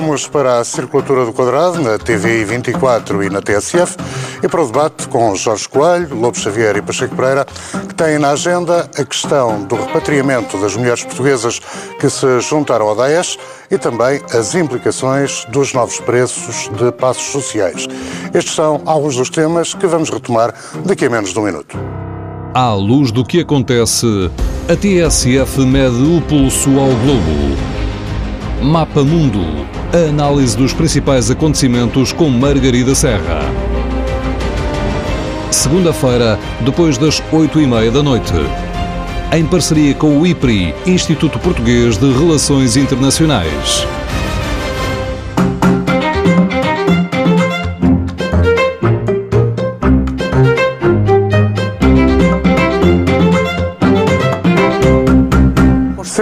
Vamos para a circulatura do quadrado na TVI 24 e na TSF e para o debate com Jorge Coelho, Lobo Xavier e Pacheco Pereira, que têm na agenda a questão do repatriamento das mulheres portuguesas que se juntaram ao Daesh e também as implicações dos novos preços de passos sociais. Estes são alguns dos temas que vamos retomar daqui a menos de um minuto. À luz do que acontece, a TSF mede o pulso ao globo. Mapa Mundo. A análise dos principais acontecimentos com Margarida Serra. Segunda-feira, depois das oito e meia da noite. Em parceria com o IPRI, Instituto Português de Relações Internacionais.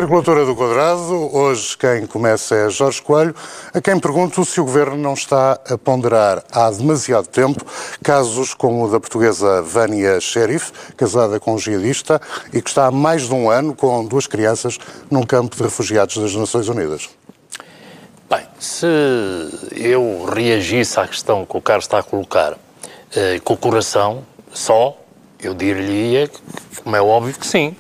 Circulatura do Quadrado, hoje quem começa é Jorge Coelho, a quem pergunto se o Governo não está a ponderar há demasiado tempo casos como o da portuguesa Vânia Sheriff, casada com um jihadista e que está há mais de um ano com duas crianças num campo de refugiados das Nações Unidas. Bem, se eu reagisse à questão que o Carlos está a colocar eh, com o coração só, eu diria, como é óbvio que sim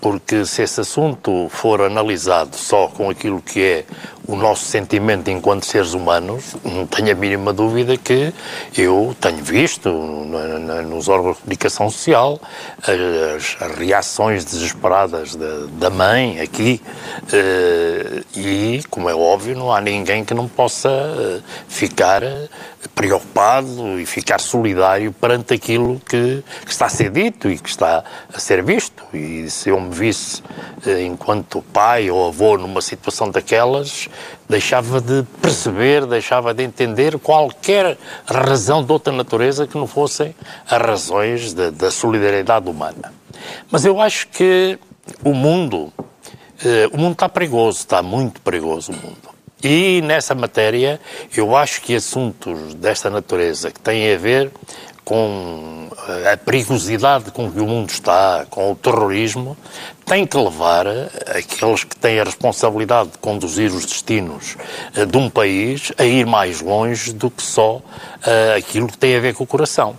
porque se esse assunto for analisado só com aquilo que é o nosso sentimento enquanto seres humanos, não tenho a mínima dúvida que eu tenho visto nos órgãos de comunicação social as, as reações desesperadas da, da mãe aqui uh, e, como é óbvio, não há ninguém que não possa uh, ficar preocupado e ficar solidário perante aquilo que, que, está a ser dito e que está a ser visto. E se eu me visse uh, enquanto pai ou avô numa situação daquelas, deixava de perceber, deixava de entender qualquer razão de outra natureza que não fossem as razões de, da solidariedade humana. Mas eu acho que o mundo, eh, o mundo está perigoso, está muito perigoso o mundo. E nessa matéria, eu acho que assuntos desta natureza que têm a ver com eh, a perigosidade com que o mundo está, com o terrorismo, tem que levar aqueles que têm a responsabilidade de conduzir os destinos eh, de um país a ir mais longe do que só uh, aquilo que tem a ver com o coração.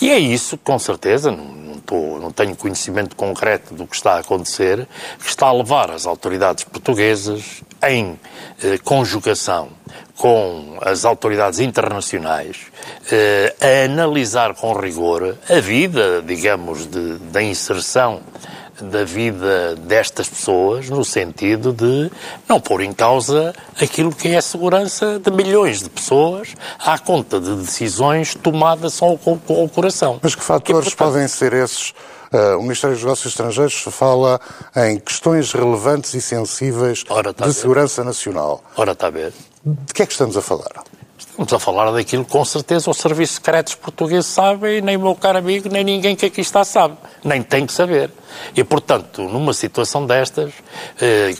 E é isso, com certeza, não, tô, não tenho conhecimento concreto do que está a acontecer, que está a levar as autoridades portuguesas em eh, conjugação com as autoridades internacionais eh, a analisar com rigor a vida, digamos, de, da inserção da vida destas pessoas no sentido de não pôr em causa aquilo que é a segurança de milhões de pessoas à conta de decisões tomadas só com, o coração. Mas que fatores e, portanto, podem ser esses? Uh, o Ministério dos Negócios Estrangeiros fala em questões relevantes e sensíveis tá de segurança nacional. Ora, está a ver. De que é que estamos a falar? Estamos a falar daquilo que com certeza os serviços secretos portugueses sabem, nem o meu caro amigo, nem ninguém que aqui está sabe. Nem tem que saber. E, portanto, numa situação destas, eh,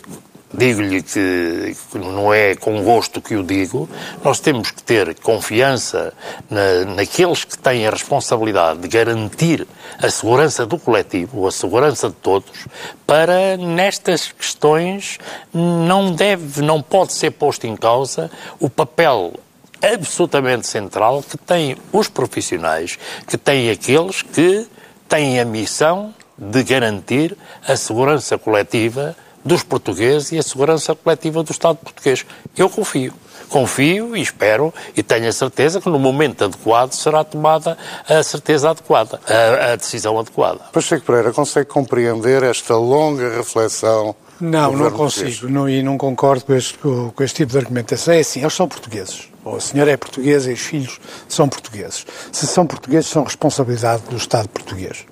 digo-lhe que não é com gosto que o digo, nós temos que ter confiança na, naqueles que têm a responsabilidade de garantir a segurança do coletivo, a segurança de todos, para nestas questões não deve, não pode ser posto em causa o papel absolutamente central que têm os profissionais, que têm aqueles que têm a missão de garantir a segurança coletiva dos portugueses e a segurança coletiva do Estado português. Eu confio. Confio e espero e tenho a certeza que no momento adequado será tomada a certeza adequada, a, a decisão adequada. Pacheco Pereira, consegue compreender esta longa reflexão não, não consigo não, e não concordo com este, com este, tipo de argumentação. É assim, eles são portugueses. Ou a senhora é portuguesa e os filhos são portugueses. Se são portugueses, são responsabilidade do Estado português.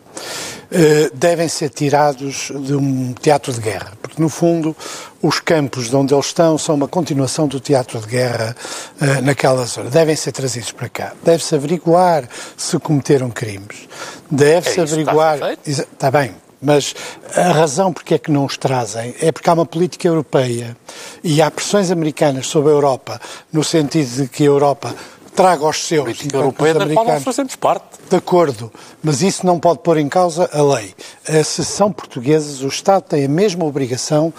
Uh, devem ser tirados de um teatro de guerra, porque no fundo os campos de onde eles estão são uma continuação do teatro de guerra uh, naquela zona. Devem ser trazidos para cá. Deve-se averiguar se cometeram crimes. Deve-se é averiguar. Está, está bem, mas a razão porque é que não os trazem é porque há uma política europeia e há pressões americanas sobre a Europa, no sentido de que a Europa traga os seus. A política europeia da qual nós fazemos parte. De acordo, mas isso não pode pôr em causa a lei. Se são portugueses, o Estado tem a mesma obrigação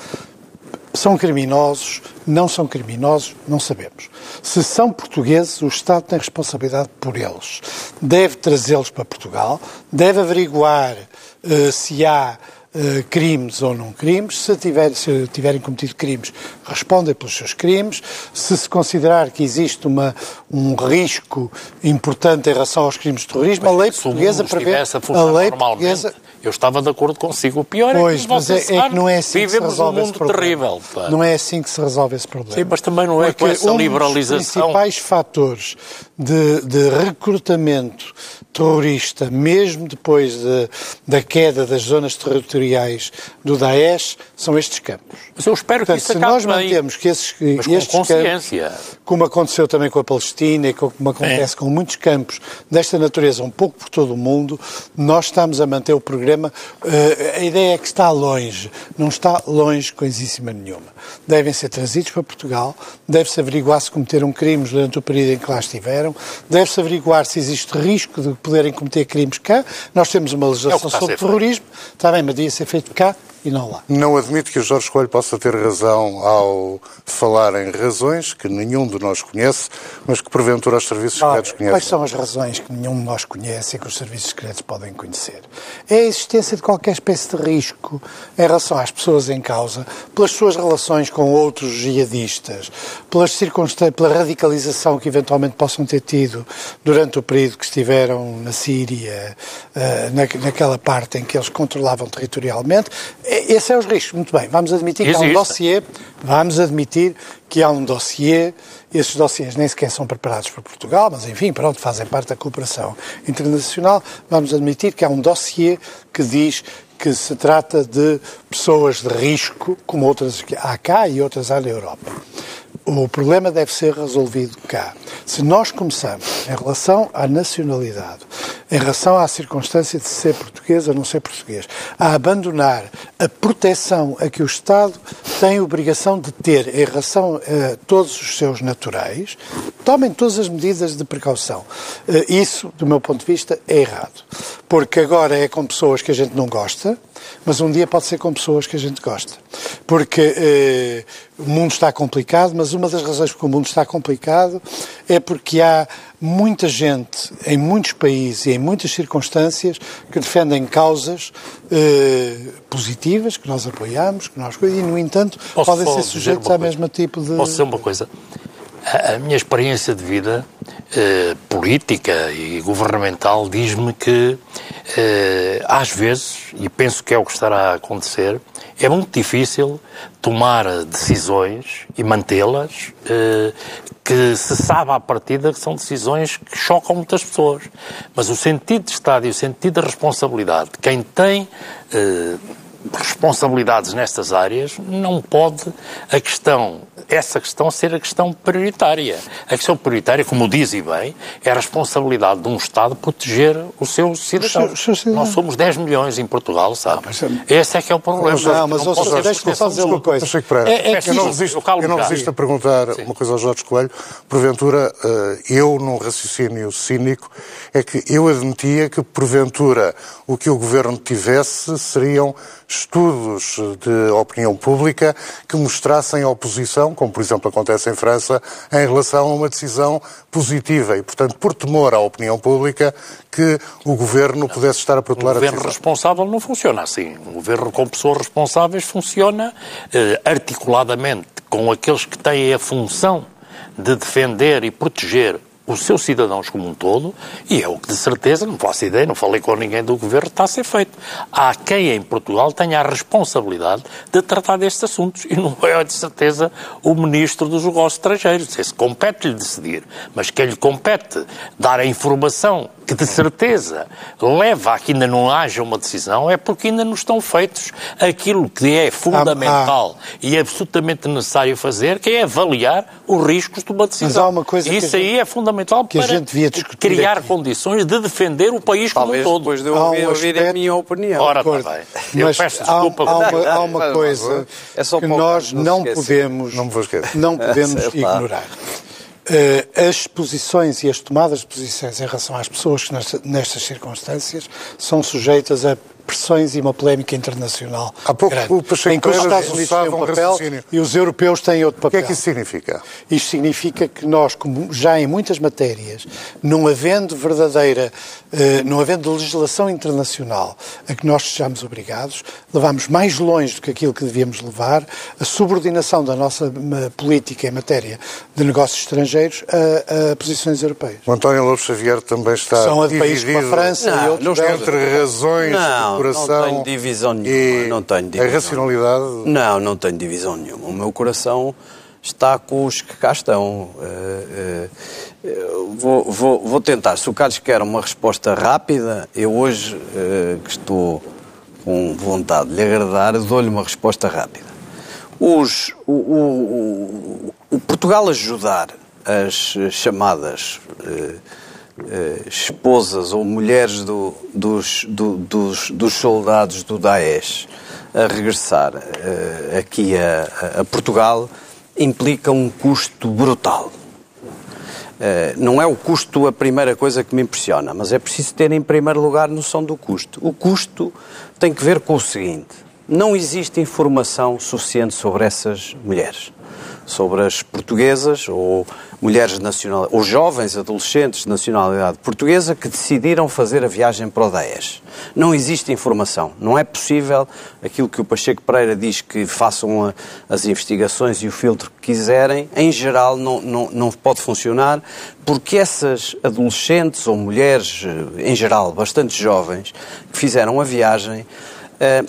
são criminosos, não são criminosos, não sabemos. Se são portugueses, o Estado tem responsabilidade por eles. Deve trazê-los para Portugal, deve averiguar uh, se há uh, crimes ou não crimes. Se, tiver, se tiverem cometido crimes, respondem pelos seus crimes. Se se considerar que existe uma, um risco importante em relação aos crimes de terrorismo, mas a lei portuguesa prevê. A, lei portuguesa eu estava de acordo consigo. O pior pois, é que, mas é, é que não é assim que se resolve um mundo terrível. Pá. Não é assim que se resolve esse problema. Sim, mas também não é Porque com essa um liberalização. Os principais fatores de, de recrutamento terrorista, mesmo depois de, da queda das zonas territoriais do Daesh, são estes campos. Mas eu espero Portanto, que isso se nós bem, mantemos que esses, mas estes com consciência. campos, como aconteceu também com a Palestina e como acontece é. com muitos campos desta natureza, um pouco por todo o mundo, nós estamos a manter o programa. Uh, a ideia é que está longe, não está longe coisíssima nenhuma. Devem ser trazidos para Portugal, deve-se averiguar se cometeram crimes durante o período em que lá estiveram, deve-se averiguar se existe risco de poderem cometer crimes cá. Nós temos uma legislação é sobre terrorismo, está bem, mas devia ser feito cá e não lá. Não admito que o Jorge Coelho possa ter razão ao falar em razões que nenhum de nós conhece, mas que porventura os serviços secretos conhecem. Quais são as razões que nenhum de nós conhece e que os serviços secretos podem conhecer? É a existência de qualquer espécie de risco em relação às pessoas em causa, pelas suas relações com outros jihadistas, pelas circunstâncias, pela radicalização que eventualmente possam ter tido durante o período que estiveram na Síria, eh, naquela parte em que eles controlavam territorialmente esse é os riscos. Muito bem, vamos admitir Existe. que há um dossiê, vamos admitir que há um dossiê, esses dossiês nem sequer são preparados para Portugal, mas enfim, pronto, fazem parte da cooperação internacional. Vamos admitir que há um dossiê que diz que se trata de pessoas de risco, como outras há cá e outras há na Europa. O problema deve ser resolvido cá. Se nós começamos, em relação à nacionalidade, em relação à circunstância de ser português ou não ser português, a abandonar a proteção a que o Estado tem obrigação de ter em relação a todos os seus naturais, tomem todas as medidas de precaução. Eh, isso, do meu ponto de vista, é errado. Porque agora é com pessoas que a gente não gosta, mas um dia pode ser com pessoas que a gente gosta. Porque eh, o mundo está complicado, mas uma das razões porque o mundo está complicado é porque há muita gente em muitos países e em muitas circunstâncias que defendem causas eh, positivas, que nós apoiamos, que nós, e, no entanto, posso podem ser sujeitos ao mesmo tipo de. Posso dizer uma coisa? A, a minha experiência de vida eh, política e governamental diz-me que, eh, às vezes, e penso que é o que estará a acontecer, é muito difícil tomar decisões e mantê-las eh, que se sabe à partida que são decisões que chocam muitas pessoas. Mas o sentido de Estado e o sentido de responsabilidade de quem tem eh, responsabilidades nestas áreas, não pode a questão, essa questão ser a questão prioritária. A questão prioritária, como diz e bem, é a responsabilidade de um Estado proteger os seus cidadãos. Nós somos 10 milhões em Portugal, sabe? Ah, mas, Esse é que é o problema. Não, mas não seja, deixa-me só dizer uma coisa. É, é, eu não resisto, eu não resisto a perguntar Sim. uma coisa ao Jorge Coelho. Porventura, eh, eu, num raciocínio cínico, é que eu admitia que, porventura, o que o Governo tivesse seriam estudos de opinião pública que mostrassem oposição, como por exemplo acontece em França, em relação a uma decisão positiva e, portanto, por temor à opinião pública, que o governo pudesse estar a protelar a decisão. O governo responsável não funciona assim. O governo com pessoas responsáveis funciona eh, articuladamente com aqueles que têm a função de defender e proteger os seus cidadãos como um todo, e é o que de certeza, não faço ideia, não falei com ninguém do governo, está a ser feito. Há quem em Portugal tenha a responsabilidade de tratar destes assuntos, e não é de certeza o Ministro dos Negócios Estrangeiros. Esse compete-lhe decidir, mas quem lhe compete dar a informação que de certeza leva a que ainda não haja uma decisão é porque ainda não estão feitos aquilo que é fundamental ah, ah. e absolutamente necessário fazer, que é avaliar os riscos de uma decisão. Mas há uma coisa Isso que aí é fundamental para criar aqui. condições de defender o país Talvez como um todo. depois de eu ouvir, ouvir a minha opinião. Ora, tá bem. Eu Mas peço desculpa. Há, há uma, há uma coisa é que nós não podemos, não, não podemos ignorar. Uh, as posições e as tomadas de posições em relação às pessoas que nestas circunstâncias são sujeitas a pressões e uma polémica internacional Há pouco grande, o Pacheco em que os Estados Unidos têm um papel e os europeus têm outro O papel. que é que isso significa? Isto significa que nós, como já em muitas matérias, não havendo verdadeira, eh, não havendo legislação internacional a que nós sejamos obrigados, levamos mais longe do que aquilo que devíamos levar a subordinação da nossa política em matéria de negócios estrangeiros a, a posições europeias. O António Lobo Xavier também está São a de países dividido como a França e Não, outros não estou- belos. entre razões Não, de coração não tenho divisão nenhuma, não tenho divisão. a racionalidade. Não, não tenho divisão nenhuma. O meu coração está com os que cá estão. Eh, eu vou, vou, vou tentar. Se o Carlos quer uma resposta rápida, eu hoje, eh, que estou com vontade de lhe agradar, dou-lhe uma resposta rápida. Os, o, o- o- o Portugal ajudar as chamadas esposas ou mulheres do- dos, do- dos, dos soldados do Daesh a regressar eh, aqui a, a Portugal implica um custo brutal. Eh, não é o custo a primeira coisa que me impressiona, mas é preciso ter em primeiro lugar noção do custo. O custo tem que ver com o seguinte: não existe informação suficiente sobre essas mulheres, sobre as portuguesas ou mulheres de nacionalidade, ou jovens adolescentes de nacionalidade portuguesa que decidiram fazer a viagem para o Daesh. Não existe informação. Não é possível aquilo que o Pacheco Pereira diz que façam a- as investigações e o filtro que quiserem. Em geral, não, não, não pode funcionar porque essas adolescentes ou mulheres, eh, em geral, bastante jovens, que fizeram a viagem,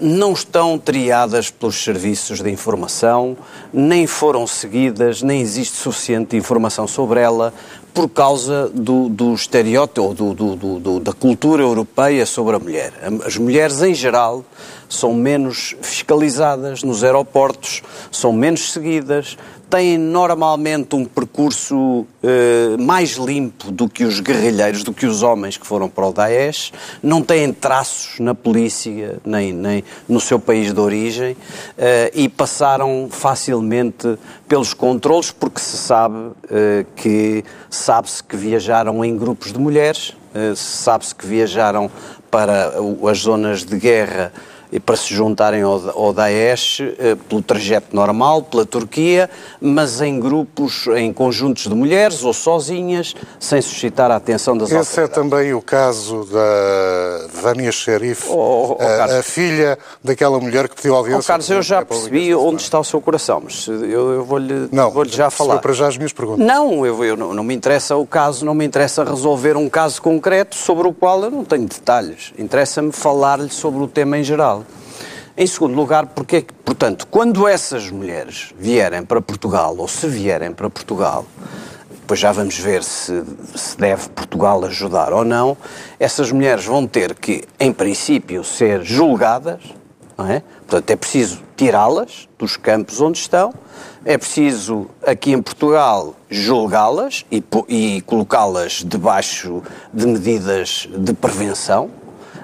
não estão triadas pelos serviços de informação, nem foram seguidas, nem existe suficiente informação sobre ela por causa do, do estereótipo do- do- do- da cultura europeia sobre a mulher. As mulheres, em geral, são menos fiscalizadas nos aeroportos, são menos seguidas, têm normalmente um percurso eh, mais limpo do que os guerrilheiros, do que os homens que foram para o Daesh, não têm traços na polícia nem, nem no seu país de origem eh, e passaram facilmente pelos controlos porque se sabe eh, que sabe-se que viajaram em grupos de mulheres, sabe-se que viajaram para as zonas de guerra para se juntarem ao, ao Daesh eh, pelo trajeto normal, pela Turquia, mas em grupos, em conjuntos de mulheres ou sozinhas, sem suscitar a atenção das Esse é também o caso da Vânia Xerife, Oh, oh, oh, a- Carlos. a, filha daquela mulher que pediu audiência. Oh, Carlos, eu já percebi onde está o seu coração, mas eu, eu vou-lhe vou já falar. para já as minhas perguntas. Não, eu, eu não, não me interessa o caso, não me interessa resolver um caso concreto sobre o qual eu não tenho detalhes. Interessa-me falar-lhe sobre o tema em geral. Em segundo lugar, porque, é portanto, quando essas mulheres vierem para Portugal, ou se vierem para Portugal, depois já vamos ver se, se deve Portugal ajudar ou não, essas mulheres vão ter que, em princípio, ser julgadas, não é? Portanto, é preciso tirá-las dos campos onde estão, é preciso, aqui em Portugal, julgá-las e, e colocá-las debaixo de medidas de prevenção,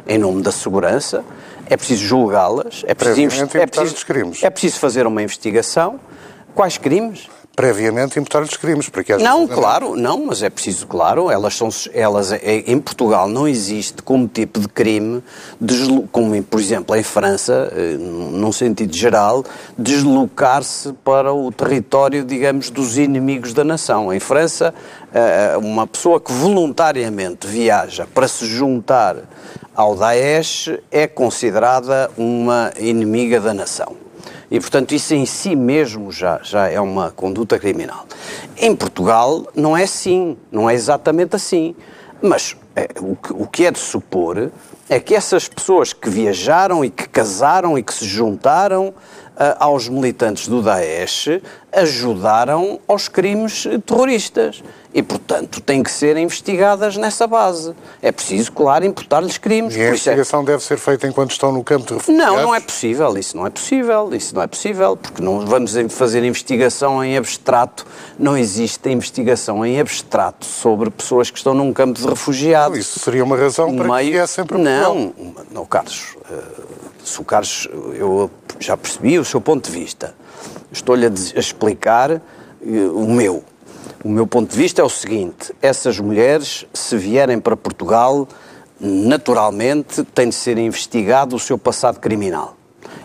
em nome da segurança, é preciso julgá-las, é preciso, é, preciso, é preciso fazer uma investigação. Quais crimes? Previamente imputar-lhes crimes, porque Não, vezes- claro, não, mas é preciso, claro, elas são, elas, é- em Portugal não existe como tipo de crime, como por exemplo em França, eh, num sentido geral, deslocar-se para o território, digamos, dos inimigos da nação. Em França, eh, uma pessoa que voluntariamente viaja para se juntar ao Daesh é considerada uma inimiga da nação. E, portanto, isso em si mesmo já, já é uma conduta criminal. Em Portugal não é assim, não é exatamente assim. Mas eh, o, que, o que é de supor é que essas pessoas que viajaram e que casaram e que se juntaram aos militantes do Daesh ajudaram aos crimes terroristas. E, portanto, têm que ser investigadas nessa base. É preciso, claro, imputar-lhes crimes. E a é- investigação deve ser feita enquanto estão no campo de refugiados? não, não é possível, isso não é possível, isso não é possível, porque não vamos fazer investigação em abstrato, não existe investigação em abstrato sobre pessoas que estão num campo de refugiados. Isso seria uma razão para que viessem para Portugal. Não, não, Carlos, eh, se o Carlos, eu já percebi o seu ponto de vista, estou-lhe a, explicar eh, o meu. O meu ponto de vista é o seguinte: essas mulheres, se vierem para Portugal, naturalmente tem de ser investigado o seu passado criminal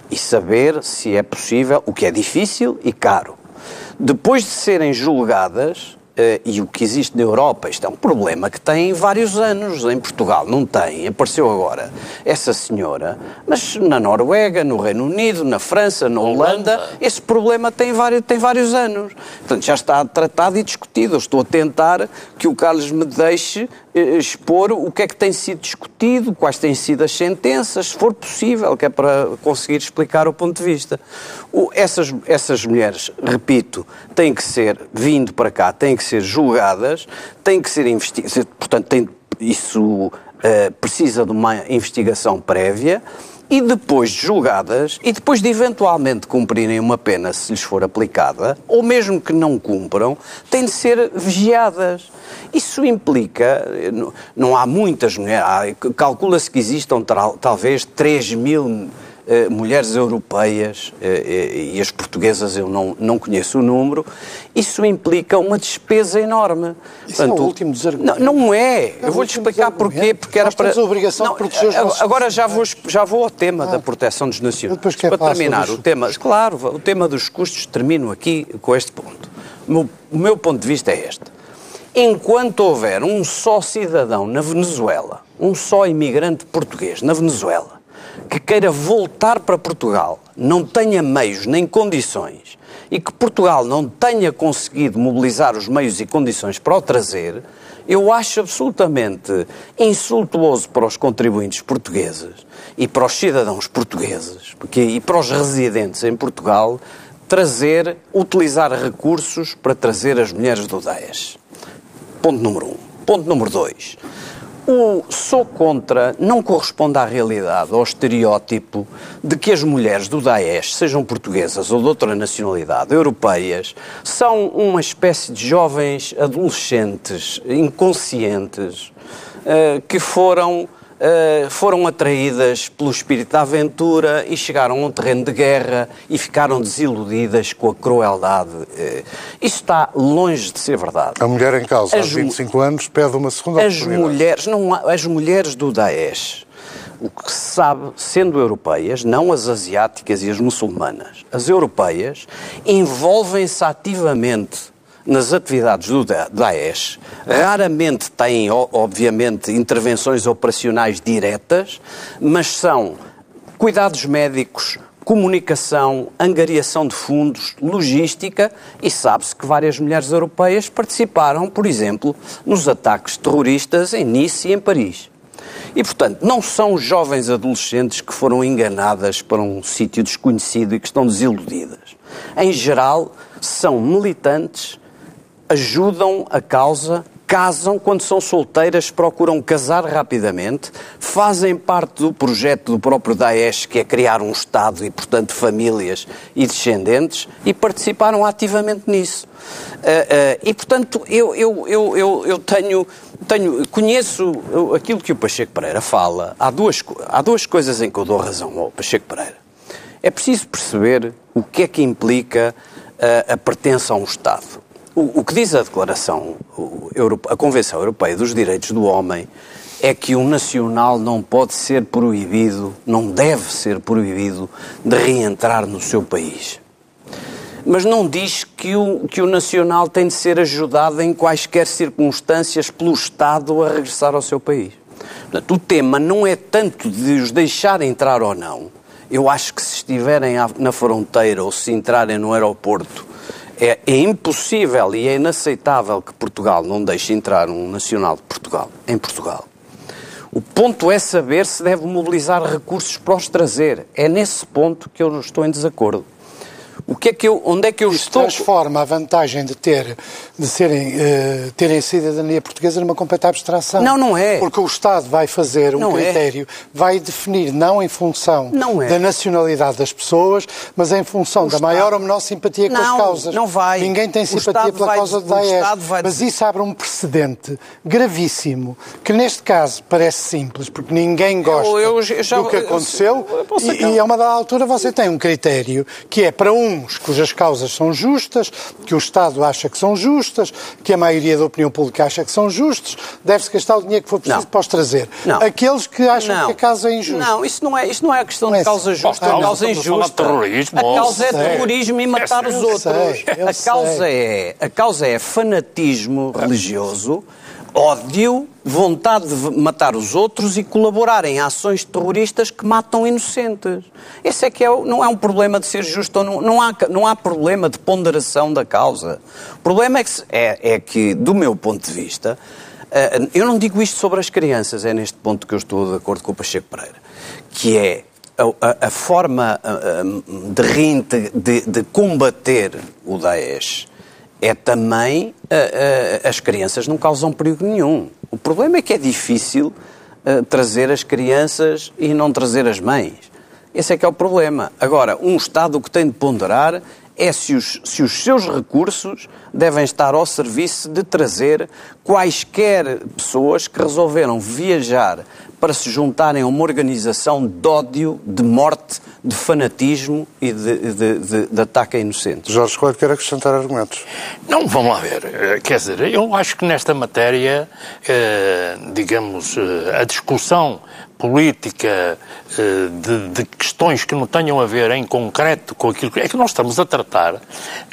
e saber se é possível, o que é difícil e caro. Depois de serem julgadas, Uh, e o que existe na Europa, isto é um problema que tem vários anos. Em Portugal não tem, apareceu agora essa senhora, mas na Noruega, no Reino Unido, na França, na Holanda, Holanda. esse problema tem vários, tem vários anos. Portanto, já está tratado e discutido. Eu estou a tentar que o Carlos me deixe expor o que é que tem sido discutido, quais têm sido as sentenças, se for possível, que é para conseguir explicar o ponto de vista. O, essas, essas mulheres, repito, têm que ser, vindo para cá, têm que ser julgadas, têm que ser investigadas, portanto, isso uh, precisa de uma investigação prévia e depois de julgadas e depois de eventualmente cumprirem uma pena se lhes for aplicada, ou mesmo que não cumpram, têm de ser vigiadas. Isso implica, não há muitas mulheres, calcula-se que existam talvez 3 mil eh, mulheres europeias eh, eh, e as portuguesas eu não, não conheço o número, isso implica uma despesa enorme. Isso Portanto, é o último dos argumentos. Não, não é. é eu vou-lhe explicar porquê. Porque era para. a obrigação não, de proteger os nossos Agora já vou, já vou ao tema ah. da proteção dos nacionais. Para terminar, o tema, claro, o tema dos custos, termino aqui com este ponto. O meu, o meu ponto de vista é este. Enquanto houver um só cidadão na Venezuela, um só imigrante português na Venezuela, que queira voltar para Portugal não tenha meios nem condições e que Portugal não tenha conseguido mobilizar os meios e condições para o trazer, eu acho absolutamente insultuoso para os contribuintes portugueses e para os cidadãos portugueses porque, e para os residentes em Portugal trazer, utilizar recursos para trazer as mulheres do Daesh. Ponto número um. Ponto número dois. O sou contra não corresponde à realidade, ao estereótipo de que as mulheres do Daesh, sejam portuguesas ou de outra nacionalidade, europeias, são uma espécie de jovens adolescentes inconscientes uh, que foram Uh, foram atraídas pelo espírito da aventura e chegaram a um terreno de guerra e ficaram desiludidas com a crueldade. Uh, isso está longe de ser verdade. A mulher em causa, as, aos 25 anos, pede uma segunda as mulheres, não, As mulheres do Daesh, o que se sabe, sendo europeias, não as asiáticas e as muçulmanas, as europeias envolvem-se ativamente nas atividades do Daesh, raramente têm, obviamente, intervenções operacionais diretas, mas são cuidados médicos, comunicação, angariação de fundos, logística e sabe-se que várias mulheres europeias participaram, por exemplo, nos ataques terroristas em Nice e em Paris. E, portanto, não são jovens adolescentes que foram enganadas para um sítio desconhecido e que estão desiludidas. Em geral, são militantes ajudam a causa, casam quando são solteiras, procuram casar rapidamente, fazem parte do projeto do próprio Daesh, que é criar um Estado e, portanto, famílias e descendentes, e participaram ativamente nisso. Uh, uh, e, portanto, eu, eu, eu, eu, eu tenho, tenho, conheço aquilo que o Pacheco Pereira fala. Há duas, há duas coisas em que eu dou razão ao Pacheco Pereira. É preciso perceber o que é que implica uh, a pertença a um Estado. O, o que diz a Declaração, a Convenção Europeia dos Direitos do Homem, é que o nacional não pode ser proibido, não deve ser proibido de reentrar no seu país. Mas não diz que o, que o nacional tem de ser ajudado em quaisquer circunstâncias pelo Estado a regressar ao seu país. Portanto, o tema não é tanto de os deixar entrar ou não. Eu acho que se estiverem na fronteira ou se entrarem no aeroporto é, é, impossível e é inaceitável que Portugal não deixe entrar um nacional de Portugal em Portugal. O ponto é saber se deve mobilizar recursos para os trazer. É nesse ponto que eu não estou em desacordo. O que é que eu, onde é que eu Isso estou? transforma a vantagem de ter de serem uh, terem cidadania portuguesa numa completa abstração. Não, não é. Porque o Estado vai fazer um não é. critério, é. vai definir não em função é. da nacionalidade das pessoas, mas em função o da Estado... maior ou menor simpatia com não, as causas. Não vai. Ninguém tem simpatia pela vai, causa do Daesh. Vai... Mas isso abre um precedente gravíssimo, que neste caso parece simples, porque ninguém gosta eu, eu, já, do que aconteceu, e, e a uma dada altura você tem um critério que é para uns cujas causas são justas, que o Estado acha que são justas, que a maioria da opinião pública acha que são justos, deve-se gastar o dinheiro que for preciso Não. para os trazer. Não. Aqueles que acham Não. que a causa é injusta. Não, isso não é, isso não é a questão Não é de causa assim. justa, Ah, a causa estamos a falar de injusta. terrorismo, a causa é terrorismo e matar Eu os sei, outros. eu a causa sei. é, a causa é fanatismo religioso, ódio, vontade de matar os outros e colaborar em ações terroristas que matam inocentes. Esse é que é, não é um problema de ser justo não, não há, não há problema de ponderação da causa. O problema é que, é, é que do meu ponto de vista, eh, eu não digo isto sobre as crianças, é neste ponto que eu estou de acordo com o Pacheco Pereira, que é a, a- forma ah, ah, de, de, de combater o Daesh é também ah, ah, as crianças não causam perigo nenhum. O problema é que é difícil ah, trazer as crianças e não trazer as mães. Esse é que é o problema. Agora, um Estado que tem de ponderar é se os, se os seus recursos devem estar ao serviço de trazer quaisquer pessoas que resolveram viajar para se juntarem a uma organização de ódio, de morte, de fanatismo e de, de- de- de ataque a inocentes. Jorge Coelho quer acrescentar argumentos. Não, vamos lá ver. Eh, Quer dizer, eu acho que nesta matéria, eh, digamos, eh, a discussão política eh, de, de questões que não tenham a ver em concreto com aquilo que. É que nós estamos a tratar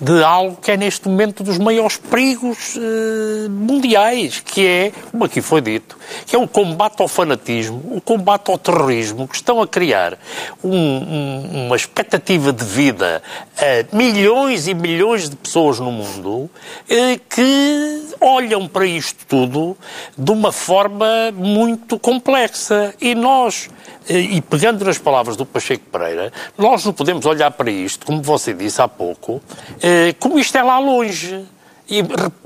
de algo que é neste momento dos maiores perigos eh, mundiais, que é, como aqui foi dito, que é o combate ao fanatismo, o combate ao terrorismo, que estão a criar um- um- uma expectativa de vida a milhões e milhões de pessoas no mundo eh, que olham para isto tudo de uma forma muito complexa. E nós, eh, e pegando nas palavras do Pacheco Pereira, nós não podemos olhar para isto, como você disse há pouco, eh, como isto é lá longe. E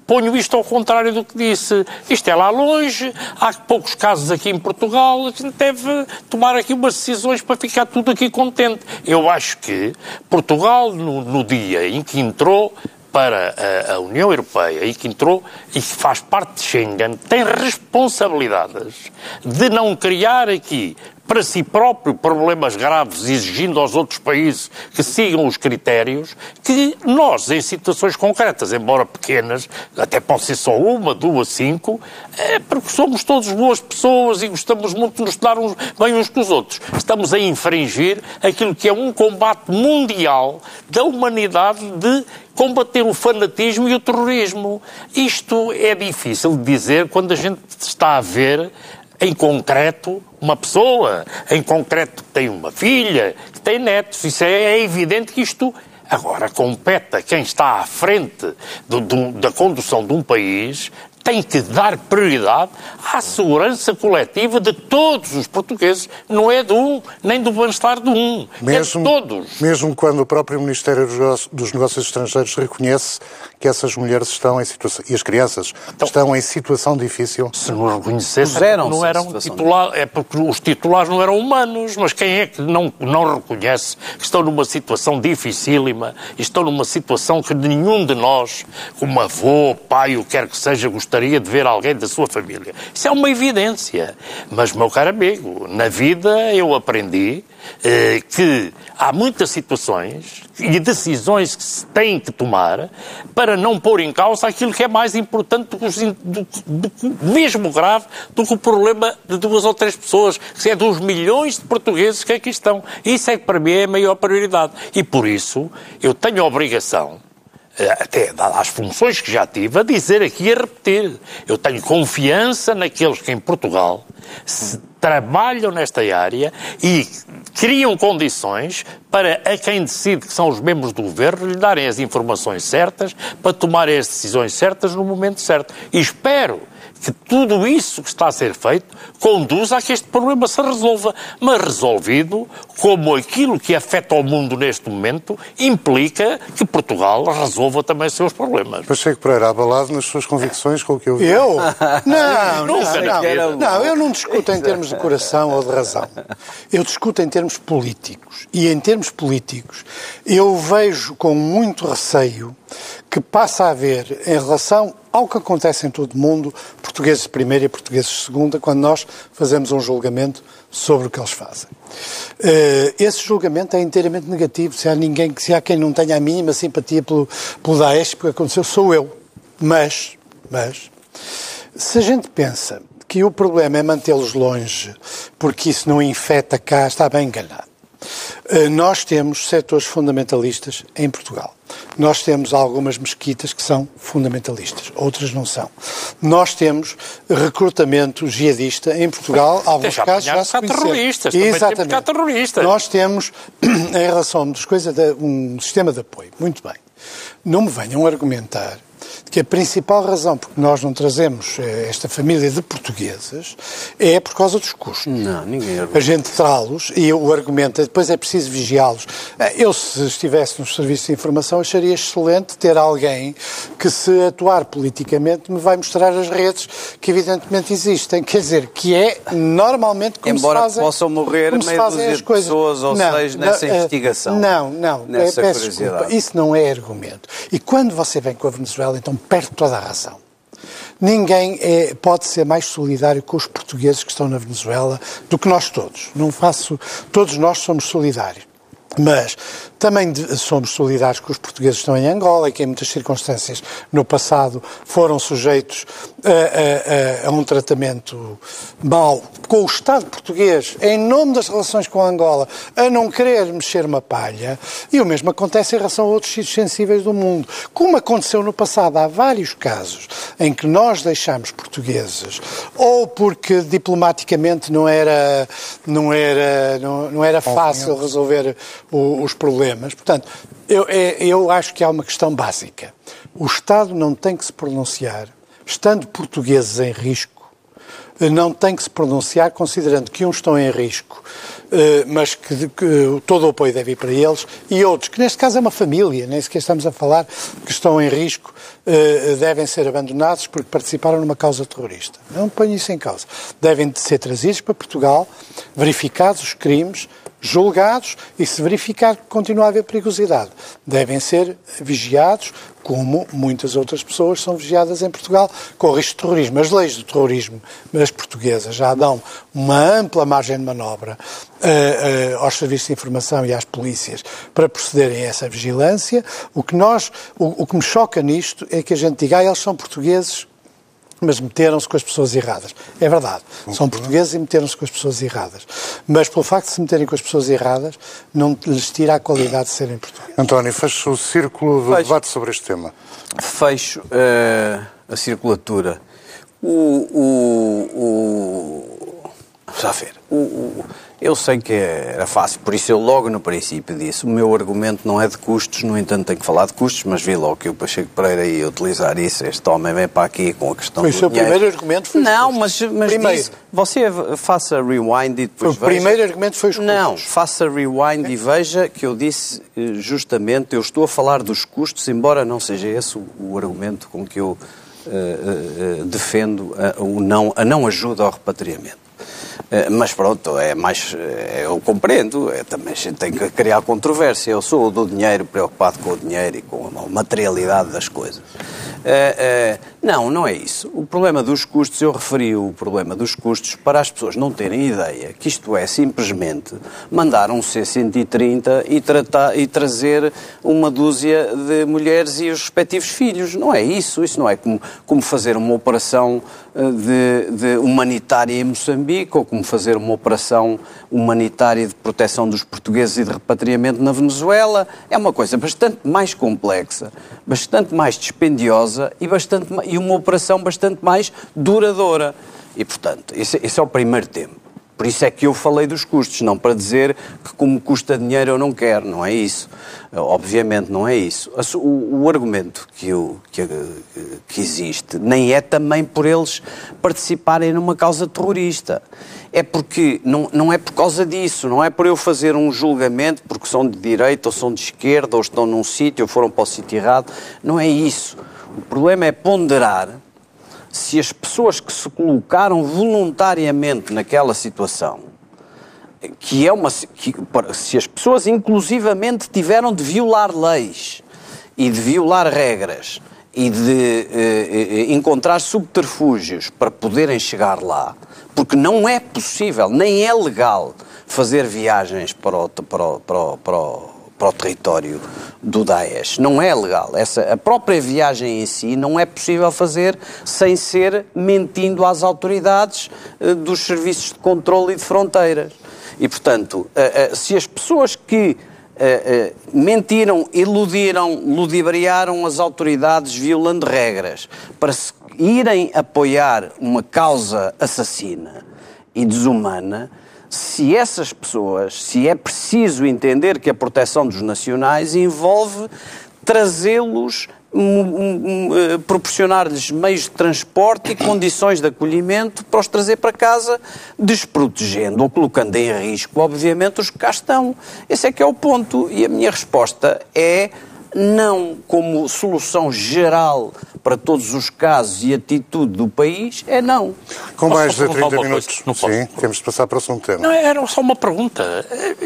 ponho isto ao contrário do que disse. Isto é lá longe, há poucos casos aqui em Portugal, a gente deve tomar aqui umas decisões para ficar tudo aqui contente. Eu acho que Portugal, no, no dia em que entrou para a, a União Europeia e que entrou e que faz parte de Schengen, tem responsabilidades de não criar aqui para si próprio problemas graves, exigindo aos outros países que sigam os critérios, que nós, em situações concretas, embora pequenas, até pode ser só uma, duas, cinco, é porque somos todos boas pessoas e gostamos muito de nos dar uns, bem uns com os outros. Estamos a infringir aquilo que é um combate mundial da humanidade de combater o fanatismo e o terrorismo. Isto é difícil de dizer quando a gente está a ver em concreto uma pessoa, em concreto que tem uma filha, que tem netos. Isso é, é evidente que isto agora compete a quem está à frente do- do- da condução de um país tem que dar prioridade à segurança coletiva de todos os portugueses. Não é de um, nem do bem-estar de um. é de todos. mesmo quando o próprio Ministério dos Negócios- Estrangeiros reconhece que essas mulheres estão em situação, e as crianças Então- estão em situação difícil. Se não reconhecesse, Puseram-se não eram situação titular, é porque os titulares não eram humanos, mas quem é que não, não reconhece que estão numa situação dificílima e estão numa situação que nenhum de nós, como avô, pai, o que quer que seja, gostaria de ver alguém da sua família. Isso é uma evidência. Mas, meu caro amigo, na vida eu aprendi eh, que há muitas situações e decisões que se têm que tomar para não pôr em causa aquilo que é mais importante do do- do mesmo grave do que o problema de duas ou três pessoas, que é dos milhões de portugueses que aqui estão. Isso é que para mim é a maior prioridade. E por isso eu tenho a obrigação até dadas as funções que já tive, a dizer aqui e a repetir. Eu tenho confiança naqueles que em Portugal trabalham nesta área e criam condições para a quem decide que são os membros do governo lhe darem as informações certas para tomarem as decisões certas no momento certo. E espero que tudo isso que está a ser feito conduza a que este problema se resolva, mas resolvido como aquilo que afeta o mundo neste momento implica que Portugal resolva também os seus problemas. Pacheco Pereira, abalado nas suas convicções com o que eu vi. Eu? Não, não, não, não. Eu não discuto em termos de coração ou de razão. Eu discuto em termos políticos. E em termos políticos, eu vejo com muito receio que passa a haver, em relação Algo que acontece em todo o mundo, portugueses de primeira e portugueses de segunda, quando nós fazemos um julgamento sobre o que eles fazem. Uh, esse julgamento é inteiramente negativo. Se há, ninguém, se há quem não tenha a mínima simpatia pelo, pelo Daesh, porque aconteceu, sou eu. Mas, mas, se a gente pensa que o problema é mantê-los longe, porque isso não infecta cá, está bem enganado. Uh, nós temos setores fundamentalistas em Portugal. Nós temos algumas mesquitas que são fundamentalistas, outras não são. Nós temos recrutamento jihadista em Portugal, alguns já casos já se terroristas, Exatamente. Temos terroristas. Nós temos, em relação das coisas, um sistema de apoio. Muito bem. Não me venham argumentar que a principal razão porque nós não trazemos eh, esta família de portuguesas é por causa dos custos. Não, ninguém A gente trá-los e o argumento é depois é preciso vigiá-los. Eh, eu, se estivesse nos serviços de informação, acharia excelente ter alguém que, se atuar politicamente, me vai mostrar as redes que evidentemente existem. Quer dizer, que é normalmente como Embora se fazem, possam morrer como fazem dúzia as de coisas. pessoas ou Não, seis nessa não, eh, investigação. Não, não. Nessa peço curiosidade. desculpa. Isso não é argumento. E quando você vem com a Venezuela, então perde toda a razão. Ninguém é, pode ser mais solidário com os portugueses que estão na Venezuela do que nós todos. Não faço. Todos nós somos solidários. Mas também somos solidários com os portugueses que estão em Angola e que, em muitas circunstâncias, no passado, foram sujeitos a, a, a, um tratamento mau com o Estado português, em nome das relações com Angola, a não querer mexer uma palha. E o mesmo acontece em relação a outros sítios sensíveis do mundo. Como aconteceu no passado, há vários casos em que nós deixamos portugueses, ou porque diplomaticamente não era, não era, não, não era fácil resolver o, os problemas. Portanto, eu, eu acho que há uma questão básica. O Estado não tem que se pronunciar, estando portugueses em risco, não tem que se pronunciar considerando que uns estão em risco, mas que, que, todo o apoio deve ir para eles, e outros, que neste caso é uma família, nem sequer estamos a falar, que estão em risco, devem ser abandonados porque participaram numa causa terrorista. Não ponho isso em causa. Devem ser trazidos para Portugal, verificados os crimes, julgados e, se verificar que continua a haver perigosidade, devem ser vigiados, como muitas outras pessoas são vigiadas em Portugal, com o risco de terrorismo. As leis do terrorismo, as portuguesas, já dão uma ampla margem de manobra uh, uh, aos serviços de informação e às polícias para procederem a essa vigilância. O que, nós, o, o que me choca nisto é que a gente diga, ah, eles são portugueses, mas meteram-se com as pessoas erradas. É verdade, são portugueses e meteram-se com as pessoas erradas. Mas pelo facto de se meterem com as pessoas erradas, não lhes tira a qualidade de serem portugueses. António, fecho o círculo do Fecho. debate sobre este tema. Fecho uh, a circulatura. O. o, o vamos lá ver. O, o, eu sei que era fácil, por isso eu logo no princípio disse, o meu argumento não é de custos, no entanto tenho que falar de custos, mas vi logo que o Pacheco Pereira ia utilizar isso, este homem vem para aqui com a questão Foi do o seu dinheiro. primeiro argumento? Foi Não, mas, mas Primeiro. disse, você faça rewind e depois O veja. primeiro argumento foi os custos. Não, faça rewind e veja que eu disse eh, justamente, eu estou a falar dos custos, embora não seja esse o, argumento com que eu eh, eh, defendo a, o não, a não ajuda ao repatriamento. Eh, Mas pronto, é mais. eh, Eu compreendo, é, também a gente tem que criar controvérsia. Eu sou do dinheiro, preocupado com o dinheiro e com a materialidade das coisas. Eh, eh, Não, não é isso. O problema dos custos, eu referi o problema dos custos para as pessoas não terem ideia que isto é simplesmente mandar um C-130 e, tratar, e trazer uma dúzia de mulheres e os respectivos filhos. Não é isso. Isso não é como, como fazer uma operação eh, de, de humanitária em Moçambique ou como fazer uma operação humanitária de proteção dos portugueses e de repatriamento na Venezuela. É uma coisa bastante mais complexa, bastante mais dispendiosa e, bastante, e uma operação bastante mais duradoura. E, portanto, esse, esse é o primeiro tema. Por isso é que eu falei dos custos, não para dizer que como custa dinheiro eu não quero, não é isso. Obviamente não é isso. O, o argumento que, eu- que, que existe nem é também por eles participarem numa causa terrorista. É porque, não, não é por causa disso, não é por eu fazer um julgamento porque são de direita ou são de esquerda ou estão num sítio ou foram para o sítio errado. Não é isso. O problema é ponderar se as pessoas que se colocaram voluntariamente naquela situação, que é uma que, se as pessoas inclusivamente tiveram de violar leis e de violar regras e de eh, encontrar subterfúgios para poderem chegar lá, porque não é possível, nem é legal fazer viagens para o, para o, para o, para o, para o território do Daesh. Não é legal. Essa, a própria viagem em si não é possível fazer sem ser mentindo às autoridades eh, dos serviços de controle e de fronteiras. E, portanto, eh, eh, se as pessoas que mentiram, iludiram, ludibriaram as autoridades violando regras para se irem apoiar uma causa assassina e desumana, se essas pessoas, se é preciso entender que a proteção dos nacionais envolve trazê-los eh, proporcionar-lhes meios de transporte e condições de acolhimento para os trazer para casa, desprotegendo ou colocando em risco, obviamente, os que cá estão. Esse é que é o ponto. E a minha resposta é não como solução geral para todos os casos e atitude do país, é não. Com mais de 30 minutos, não posso. sim, temos de passar para o segundo tema. Não, era só uma pergunta.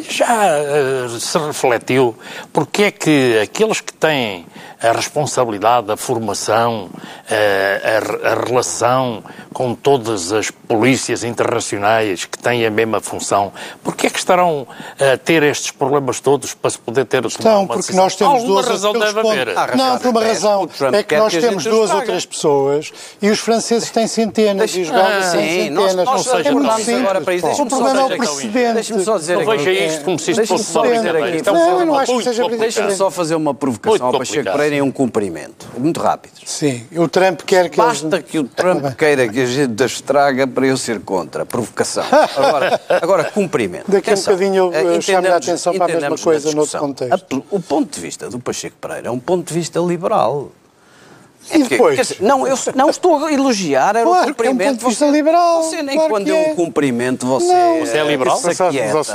Já uh, se refletiu porque é que aqueles que têm a responsabilidade, a formação, a, a, a, relação com todas as polícias internacionais que têm a mesma função, porquê é que estarão a ter estes problemas todos para se poder ter Estão, porque decisão? nós temos duas razão deve haver. Não, por uma razão. É que nós temos duas ou três pessoas e os franceses têm centenas e os belgas têm centenas. Nós é muito simples. Agora para isso. O problema é o precedente. Deixa-me só dizer aqui. Não veja isto como se isto fosse só Não, não acho que seja Deixa-me só fazer uma provocação ao Pacheco Pereira em um cumprimento muito rápido. Sim, o Trump quer que Basta que o Trump queira que a gente estraga para eu ser contra. Provocação. Agora, agora cumprimento. Daqui a um bocadinho eu chamo a atenção para a mesma coisa no outro contexto. O ponto de vista do Pacheco Pereira é um ponto de vista liberal. E depois? Dizer, não, eu não estou a elogiar, era claro, um cumprimento. É um ponto de vista você, liberal. Você nem claro quando eu é. um cumprimento, você. Não. Você é liberal?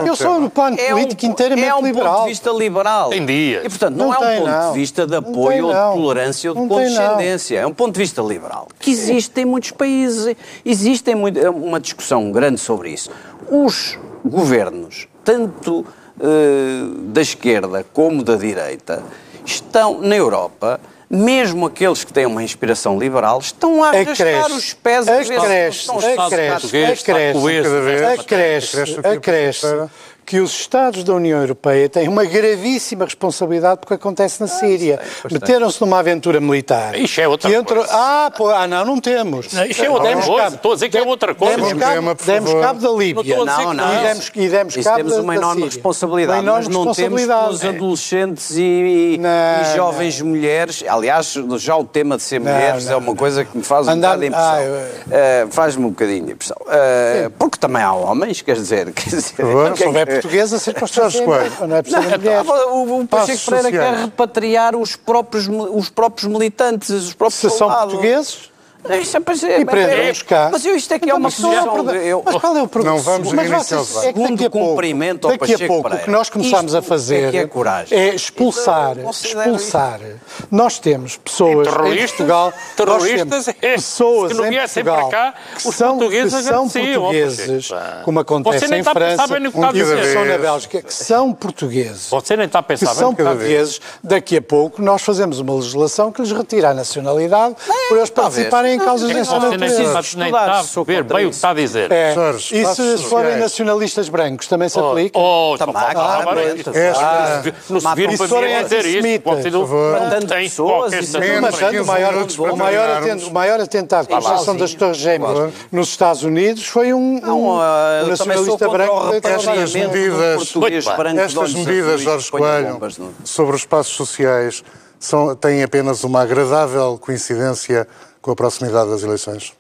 Eu sou no plano é político um, inteiramente liberal. É um liberal. ponto de vista liberal. Tem dia. E, portanto, não, não é um ponto não. de vista de apoio ou de tolerância ou de condescendência. É um ponto de vista liberal. Que existe em muitos países. Existe muito, é uma discussão grande sobre isso. Os governos, tanto uh, da esquerda como da direita, estão na Europa mesmo aqueles que têm uma inspiração liberal, estão a arrastar os pés a acresce, acresce, acresce, acresce, acresce que os Estados da União Europeia têm uma gravíssima responsabilidade porque acontece na Síria. Meteram-se numa aventura militar. Isso é outra entra... coisa. Ah, pô, ah, não, não temos. Não, isso é outra demos coisa. Cabo, Estou a dizer que é outra coisa. Demos cabo, demos cabo da Líbia. Não, não, não. E demos, e demos Isso cabo temos uma da, enorme da responsabilidade, uma enorme mas não responsabilidade. temos os adolescentes e, não, e jovens não. mulheres. Aliás, já o tema de ser não, mulheres é uma coisa que me faz um Andar... bocado de impressão. Ah, uh, Faz-me um bocadinho de impressão. Uh, porque também há homens, quer dizer... Quer dizer portuguesa, ser Jorge Coelho. Não é preciso não. O, o Pacheco Pereira quer repatriar os próprios, os próprios militantes, os próprios Se são portugueses? É para ser, e prendemos cá. Mas eu, isto é que então, é uma questão. Eu, mas qual é o problema? Não vamos mas é que daqui a pouco, daqui a pouco o que nós começamos a fazer é, é, é expulsar, expulsar. Nós temos pessoas em Portugal, terroristas, é, pessoas que não em Portugal cá, que são, que são portugueses, como acontece em França e são na Bélgica, que são portugueses. Você nem está a pensar que são portugueses. Daqui a pouco nós fazemos uma legislação que lhes retira a nacionalidade por eles participarem em causas dessa natureza. Nem está a ver bem o que está a dizer. É. E se forem nacionalistas brancos, também se aplica? Oh, oh também. Não se viram para forem dizer isso. Matando pessoas o maior atentado com a construção das Torres Gêmeas nos Estados Unidos foi um nacionalista branco. Estas medidas, estas medidas, Jorge Coelho, sobre os espaços sociais, são, têm apenas uma agradável coincidência com a proximidade das eleições?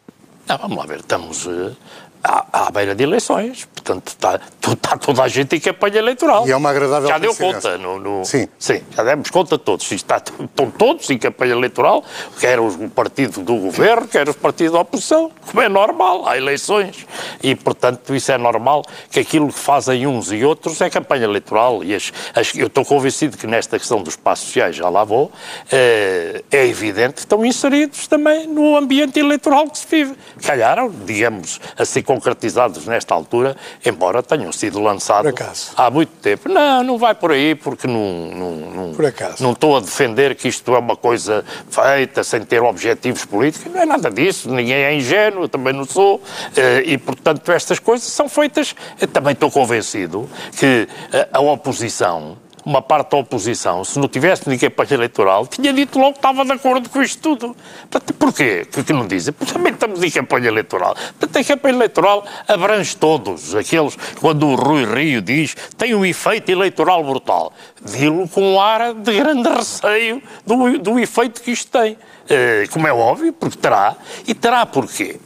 Não, vamos lá ver, estamos uh, à, à, beira de eleições, portanto está, está, toda a gente em campanha eleitoral. E é uma agradável Já deu conta. No, no, sim. Sim, já demos conta todos. Está, estão todos em campanha eleitoral, quer o partido do governo, quer o partido da oposição, como é normal, há eleições. E, portanto, isso é normal, que aquilo que fazem uns e outros é campanha eleitoral. E as, as, eu estou convencido que nesta questão dos passos sociais, já lá vou, é, é evidente que estão inseridos também no ambiente eleitoral que se vive. Calharam, digamos, assim concretizados nesta altura, embora tenham sido lançados há muito tempo. Não, não vai por aí, porque não, não, não, por não estou a defender que isto é uma coisa feita sem ter objetivos políticos. Não é nada disso, ninguém é ingênuo, eu também não sou, eh, e portanto estas coisas são feitas. Eu também estou convencido que eh, a oposição uma parte da oposição, se não tivesse ninguém para eleitoral, tinha dito logo que estava de acordo com isto tudo. Portanto, porquê que não dizem? Porque também estamos em campanha eleitoral. Portanto, a campanha eleitoral abrange todos. Aqueles, quando o Rui Rio diz tem um efeito eleitoral brutal, dilo com um ar de grande receio do, do efeito que isto tem. Uh, como é óbvio, porque terá. E terá porquê?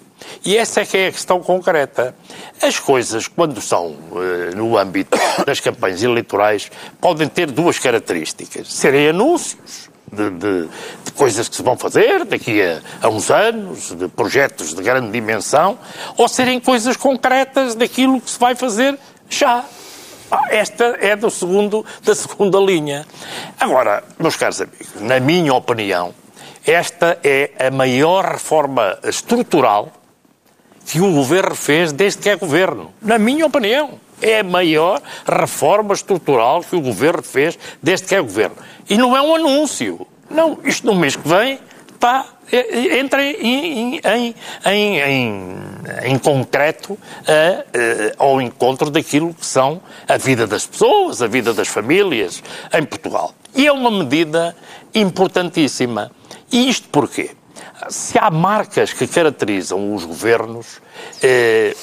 E essa é que é a questão concreta. As coisas, quando são uh, no âmbito das campanhas eleitorais, podem ter duas características. Serem anúncios de, de, de coisas que se vão fazer daqui a, a, uns anos, de projetos de grande dimensão, ou serem coisas concretas daquilo que se vai fazer já. Ah, esta é do segundo, da segunda linha. Agora, meus caros amigos, na minha opinião, esta é a maior reforma estrutural que o governo fez desde que é governo. Na minha opinião, é a maior reforma estrutural que o governo fez desde que é governo. E não é um anúncio. Não, isto no mês que vem está, entra em, em, em, em, concreto a, a, ao encontro daquilo que são a vida das pessoas, a vida das famílias em Portugal. E é uma medida importantíssima. E isto porquê? Se há marcas que caracterizam os governos, é,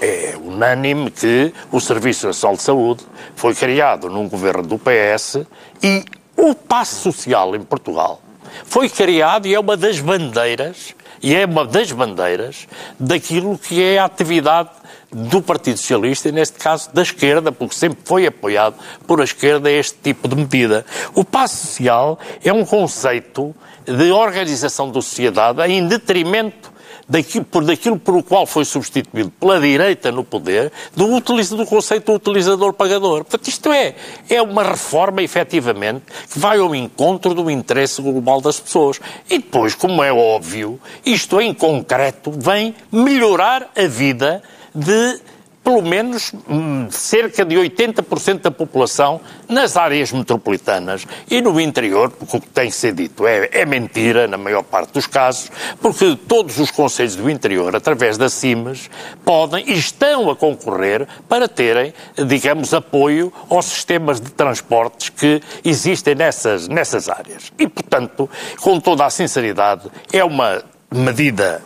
é unânime que o Serviço Nacional de Saúde foi criado num governo do PS e o passo social em Portugal foi criado e é uma das bandeiras, e é uma das bandeiras daquilo que é a atividade do Partido Socialista e, neste caso, da esquerda, porque sempre foi apoiado por a esquerda este tipo de medida. O passo social é um conceito de organização da sociedade em detrimento daquilo, por, daquilo por o qual foi substituído pela direita no poder, do, do conceito do utilizador-pagador. Portanto, isto é, é uma reforma, efetivamente, que vai ao encontro do interesse global das pessoas. E depois, como é óbvio, isto em concreto vem melhorar a vida de pelo menos hum, cerca de 80% da população nas áreas metropolitanas e no interior, porque o que tem sido dito é, é, mentira, na maior parte dos casos, porque todos os conselhos do interior, através das CIMAS, podem e estão a concorrer para terem, digamos, apoio aos sistemas de transportes que existem nessas, nessas áreas. E, portanto, com toda a sinceridade, é uma medida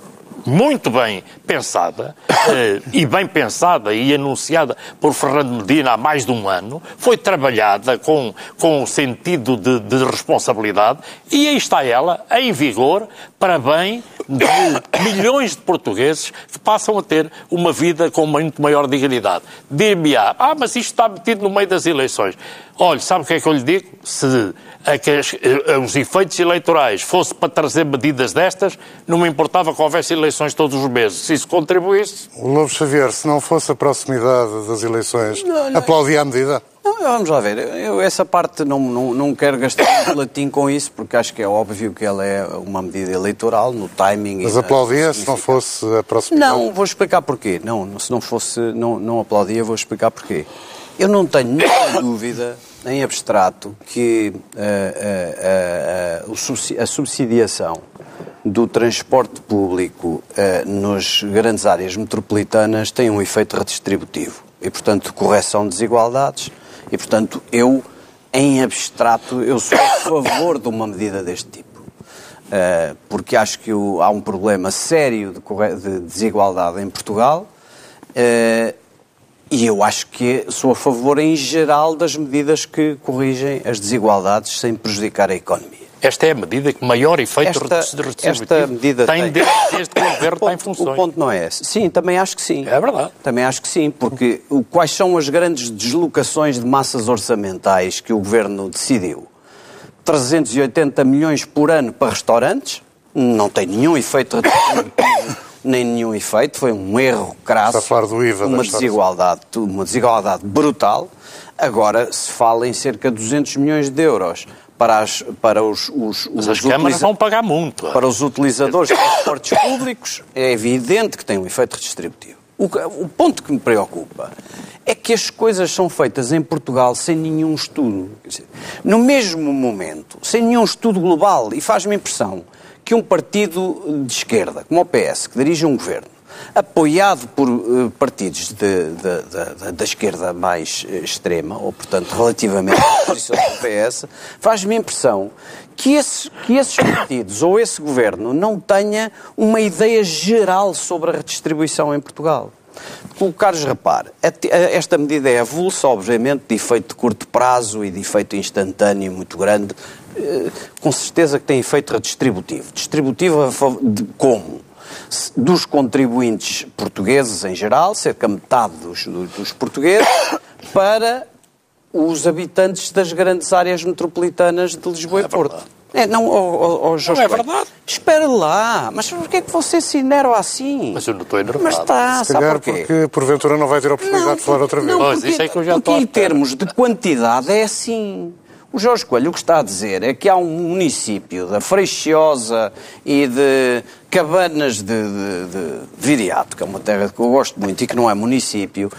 muito bem pensada, eh, e bem pensada e anunciada por Fernando Medina há mais de um ano, foi trabalhada com, com sentido de, de responsabilidade e aí está ela, em vigor, para bem de milhões de portugueses que passam a ter uma vida com muito maior dignidade. Dir-me-á, ah, mas isto está metido no meio das eleições. Olha, sabe o que é que eu lhe digo? Se a que a, os efeitos eleitorais fosse para trazer medidas destas, não me importava que houvesse eleições todos os meses. Se isso contribuísse. O Lobo Xavier, se não fosse a proximidade das eleições, não, não, aplaudia a medida? Não, vamos lá ver. Eu essa parte não, não, não quero gastar um latim com isso, porque acho que é óbvio que ela é uma medida eleitoral, no timing. Mas aplaudia se não fosse a proximidade? Não, vou explicar porquê. Não, se não fosse, não, não aplaudia, vou explicar porquê. Eu não tenho nenhuma dúvida em abstrato que uh, uh, uh, a subsidiação do transporte público nas grandes áreas metropolitanas tem um efeito redistributivo e, portanto, correção de desigualdades e, portanto, eu, em abstrato, eu sou a favor de uma medida deste tipo. porque acho que há um problema sério de, de desigualdade em Portugal e eu acho que sou a favor, em geral, das medidas que corrigem as desigualdades sem prejudicar a economia. Esta é a medida que maior efeito esta, esta medida tem, tem. Desde, desde que o governo está em funções. O ponto não é esse. Sim, também acho que sim. É verdade. Também acho que sim, porque quais são as grandes deslocações de massas orçamentais que o governo decidiu? 380 milhões por ano para restaurantes, não tem nenhum efeito nem nenhum efeito, foi um erro crasso, do IVA uma desigualdade, uma desigualdade brutal. Agora se fala em cerca de 200 milhões de euros para, as, para os, os, Mas as câmaras vão pagar muito. Para os utilizadores de transportes públicos, é evidente que tem um efeito redistributivo. O, o ponto que me preocupa é que as coisas são feitas em Portugal sem nenhum estudo. Dizer, no mesmo momento, sem nenhum estudo global. E faz-me impressão que um partido de esquerda, como o PS, que dirige um governo, apoiado por uh, partidos da esquerda mais uh, extrema, ou portanto relativamente à posição do PS, faz-me impressão que, esse, que esses partidos ou esse governo não tenha uma ideia geral sobre a redistribuição em Portugal. Colocares, repare, esta medida é avulsa, obviamente, de efeito de curto prazo e de efeito instantâneo muito grande, eh, com certeza que tem efeito redistributivo. Distributivo de como? Dos contribuintes portugueses em geral, cerca de metade dos, dos portugueses, para os habitantes das grandes áreas metropolitanas de Lisboa é e Porto. Verdade. É, não, oh, oh, Jorge não é verdade. Espera lá, mas porquê é que você se enerva assim? Mas eu não estou enervado. Mas está, se calhar porque porventura não vai ter a oportunidade não, de falar outra vez. Não, porque, isso é que eu já porque em termos de quantidade é assim. O Jorge Coelho o que está a dizer é que há um município da Freixosa e de Cabanas de, de, de Viriato, que é uma terra que eu gosto muito e que não é município,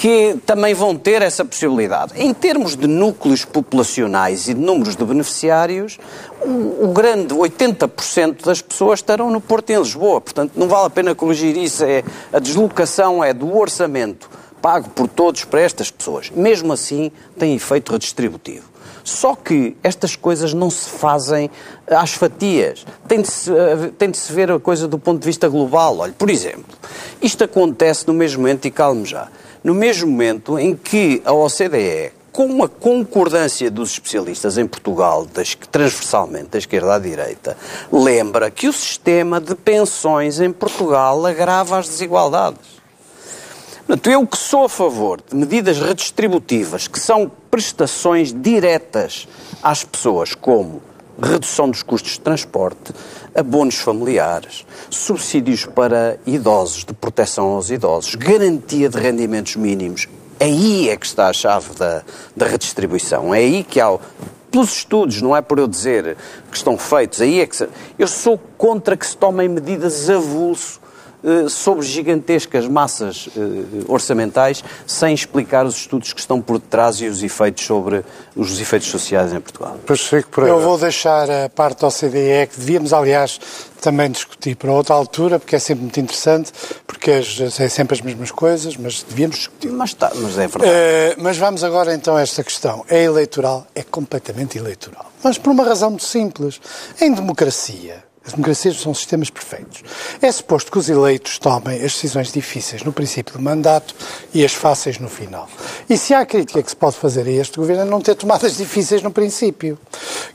que também vão ter essa possibilidade. Em termos de núcleos populacionais e de números de beneficiários, o, grande 80% das pessoas estarão no Porto em Lisboa. Portanto, não vale a pena corrigir isso. É, a deslocação é do orçamento pago por todos para estas pessoas. Mesmo assim, tem efeito redistributivo. Só que estas coisas não se fazem às fatias. Tem de, se, eh, tem de se ver a coisa do ponto de vista global. Olha, por exemplo, isto acontece no mesmo momento, e calme já, no mesmo momento em que a OCDE, com a concordância dos especialistas em Portugal, das, transversalmente da esquerda à direita, lembra que o sistema de pensões em Portugal agrava as desigualdades. Portanto, eu que sou a favor de medidas redistributivas, que são prestações diretas às pessoas, como redução dos custos de transporte, abonos familiares, subsídios para idosos, de proteção aos idosos, garantia de rendimentos mínimos. Aí é que está a chave da, da redistribuição. É aí que há pelos estudos, não é por eu dizer que estão feitos, aí é que se... eu sou contra que se tomem medidas avulso sobre gigantescas massas eh, orçamentais sem explicar os estudos que estão por detrás e os efeitos sobre os efeitos sociais em Portugal. Eu vou deixar a parte da OCDE, que devíamos, aliás, também discutir para outra altura, porque é sempre muito interessante, porque é sempre as mesmas coisas, mas devíamos discutir. Mas, tá, mas é verdade. Uh, mas vamos agora então a esta questão. É eleitoral? É completamente eleitoral. Mas por uma razão muito simples. Em democracia, as democracias são sistemas perfeitos. É suposto que os eleitos tomem as decisões difíceis no princípio do mandato e as fáceis no final. E se há crítica que se pode fazer a este governo é não ter tomadas difíceis no princípio,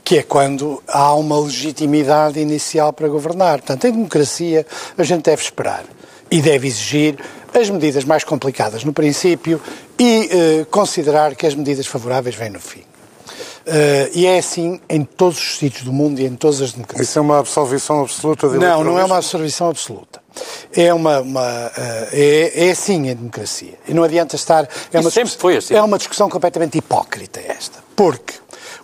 que é quando há uma legitimidade inicial para governar. Portanto, em democracia, a gente deve esperar e deve exigir as medidas mais complicadas no princípio e eh, considerar que as medidas favoráveis vêm no fim. Uh, e é assim em todos os sítios do mundo e em todas as democracias. Isso é uma absolvição absoluta de Não, não é uma absolvição absoluta. É uma, uma uh, é, é assim em democracia. E não adianta estar. É uma sempre foi assim. É uma discussão completamente hipócrita esta. Porque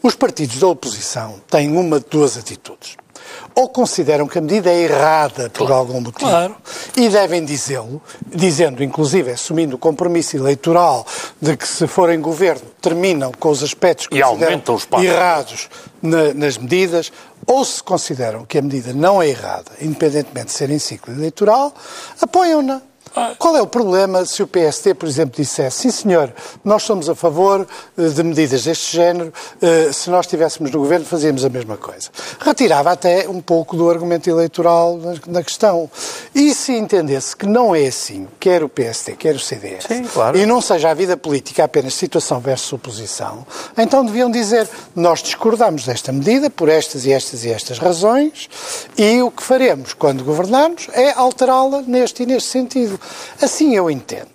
os partidos da oposição têm uma de duas atitudes ou consideram que a medida é errada por claro, algum motivo claro. e devem dizê-lo, dizendo, inclusive, assumindo o compromisso eleitoral de que se forem governo terminam com os aspectos que consideram errados na, nas medidas, ou se consideram que a medida não é errada, independentemente de ser em ciclo eleitoral, apoiam-na. Qual é o problema se o PSD, por exemplo, dissesse sim, senhor, nós somos a favor eh, de medidas deste género, eh, se nós estivéssemos no governo fazíamos a mesma coisa. Retirava até um pouco do argumento eleitoral na questão. E se entendesse que não é assim, quer o PSD, quer o CDS, sim, claro. e não seja a vida política apenas situação versus oposição, então deviam dizer nós discordamos desta medida por estas e estas e estas razões e o que faremos quando governarmos é alterá-la neste e neste sentido. Assim eu entendo.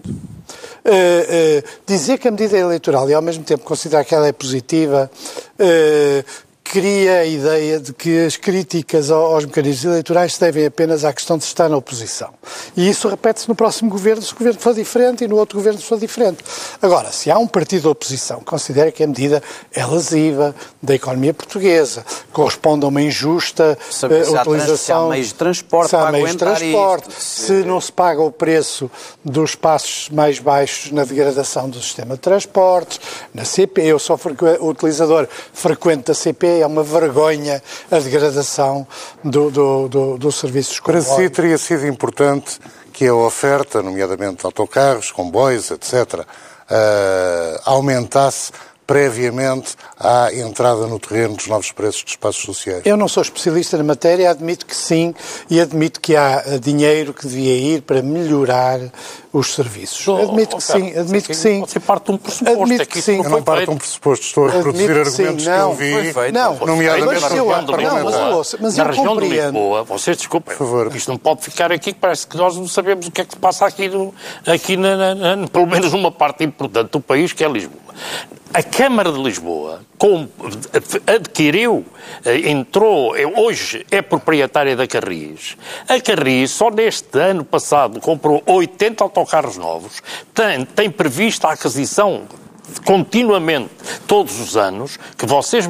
Uh, uh, dizer que a medida é eleitoral e ao mesmo tempo considerar que ela é positiva, uh, cria a ideia de que as críticas aos mecanismos eleitorais se devem apenas à questão de estar na oposição. E isso repete-se no próximo governo, se o governo for diferente e no outro governo se for diferente. Agora, se há um partido da oposição que considera que a medida é lesiva da economia portuguesa, corresponde a uma injusta uh, se trans- utilização... se há meios de transporte se há meios de transporte, isto, se... não se paga o preço dos passos mais baixos na degradação do sistema de transportes, na CP, eu sou frequ... utilizador frequente da CP, é uma vergonha a degradação do, do, do, do serviço Para si teria sido importante que a oferta, nomeadamente autocarros, comboios, etc., eh, aumentasse previamente à entrada no terreno dos novos preços de espaços sociais. Eu não sou especialista na matéria, admito que sim, e admito que há dinheiro que devia ir para melhorar os serviços. Admito que sim, admito que sim. Você parte de um pressuposto. Admito é que que sim. Eu não não parto de um pressuposto, estou a reproduzir que sim, argumentos que não. eu vi, feito. Não, nomeadamente mas na eu- região de não, mas Lisboa. ouça, mas na eu região de. Lisboa, vocês desculpem, Por favor. isto não pode ficar aqui, que parece que nós não sabemos o que é que se passa aqui, no, aqui na, na- na- pelo menos numa parte importante do país, que é Lisboa. A Câmara de Lisboa adquiriu, eh, entrou, eh, hoje é proprietária da Carris. A Carris, só neste ano passado, comprou 80 autocarros novos, tem, tem prevista a aquisição continuamente, todos os anos, que vocês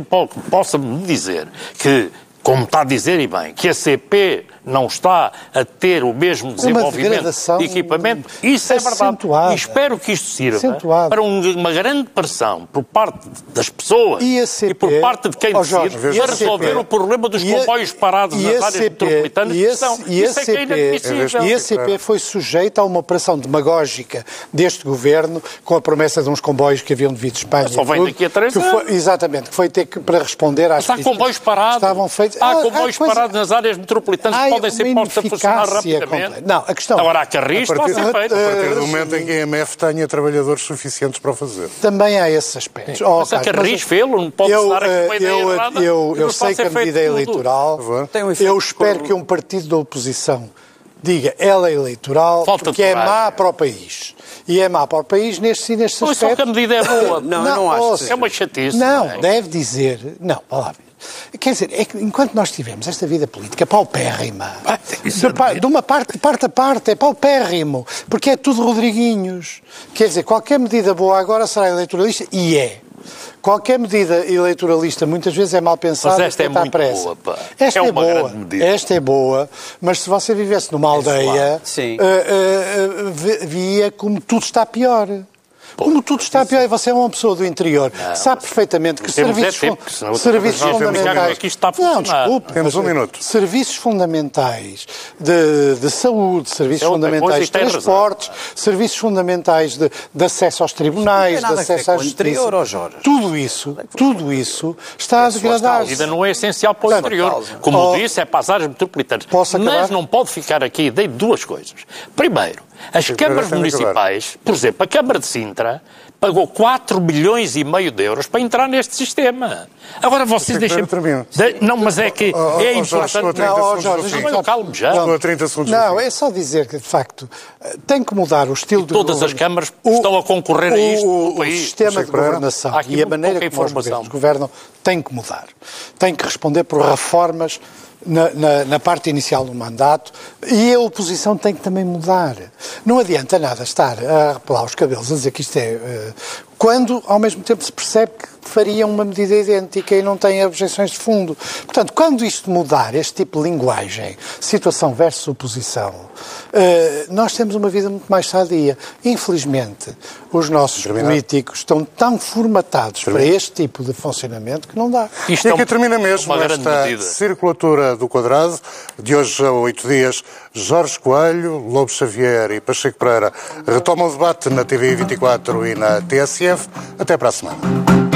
possam me dizer que, como está a dizer e bem, que a CP não está a ter o mesmo desenvolvimento de equipamento, isso é verdade. E espero que isto sirva Acentuada. para um- uma grande pressão por parte das pessoas E a CP, por parte de quem decide Jorge, e a para resolver CP, o problema dos e comboios parados e nas áreas CP, metropolitanas e e a Isso é que é CP, inadmissível. E a CP foi sujeita a uma operação demagógica deste governo com a promessa de uns comboios que haviam de vir de Espanha. Só e vem tudo, daqui a três que foi- anos. Exatamente, que foi ter que, para responder às Mas há comboios parados. Estavam feitos. Há Ah, comboios coisa- parados nas áreas metropolitanas Há podem ser uma postos a funcionar rapidamente. Não, a questão- Agora, a Carris A partir, ser a partir do momento em que a EMF tenha trabalhadores suficientes para o fazer. Também há esses aspectos. Oh, Mas a Carlos, Carris fê-lo, não pode eu, dar aqui uma eh, ideia eu, errada. Eu, eu não sei que a medida é eleitoral. Tem um eu espero que um partido da oposição diga ela é eleitoral Falta porque é má para o país. E é má para o país nestes e nestes Pois só que a medida é boa. Não, eu não acho que ouça, seja. É uma chatice. Não, é? deve dizer. Não, ver. Quer dizer, é que enquanto nós tivemos esta vida política paupérrima, de, mesmo. de uma parte, de parte a parte, é paupérrimo, porque é tudo Rodriguinhos. Quer dizer, qualquer medida boa agora será eleitoralista, e é. Qualquer medida eleitoralista muitas vezes é mal pensada Mas esta e é muito pressa. boa, pá. Esta É é, boa. Esta é boa, mas se você vivesse numa aldeia, eh, eh, ve- via como tudo está pior. Como tudo está pior e você é uma pessoa do interior, sabe perfeitamente que temos é serviços, tempo, serviços não fundamentais... que isto está a não, desculpe. Temos um minuto. Serviços fundamentais de, de saúde, serviços É fundamentais de transportes, serviços fundamentais de, de acesso aos tribunais, Não de a acesso à com o justiça. interior, ó Jorge. Tudo isso, tudo isso está a A degradar-se. vida não é essencial para o Portanto, interior. causa. Como Oh, disse, é para as áreas metropolitanas. Mas não pode ficar aqui de duas coisas. Primeiro, as câmaras municipais, por exemplo, a Câmara de Sintra pagou 4 milhões e meio de euros para entrar neste sistema. Agora vocês Deixa deixem... que eu termine. De- Não, mas é que Oh, oh, é oh, a importante... 30 Não, Jorge, fim. gente Mas calmo já. Estou a 30 segundos do Não, é só dizer que, de facto, tem que mudar o estilo de todas as governo. câmaras estão a concorrer a isto o, o sistema de governação e a maneira como os governos governam tem que mudar. Tem que responder por reformas na, na- na parte inicial do mandato e a oposição tem que também mudar. Não adianta nada estar a repelar os cabelos a dizer que isto é... eh, quando, ao mesmo tempo, se percebe que fariam uma medida idêntica e não têm objeções de fundo. Portanto, quando isto mudar, este tipo de linguagem, situação versus oposição, eh, nós temos uma vida muito mais sadia. Infelizmente, os nossos Terminar. políticos estão tão formatados para este tipo de funcionamento que não dá. Isto E é aqui um- termina mesmo esta medida. circulatura do quadrado. De hoje a oito dias, Jorge Coelho, Lobo Xavier e Pacheco Pereira retomam o debate na TV 24 e na TSF. Até para a semana.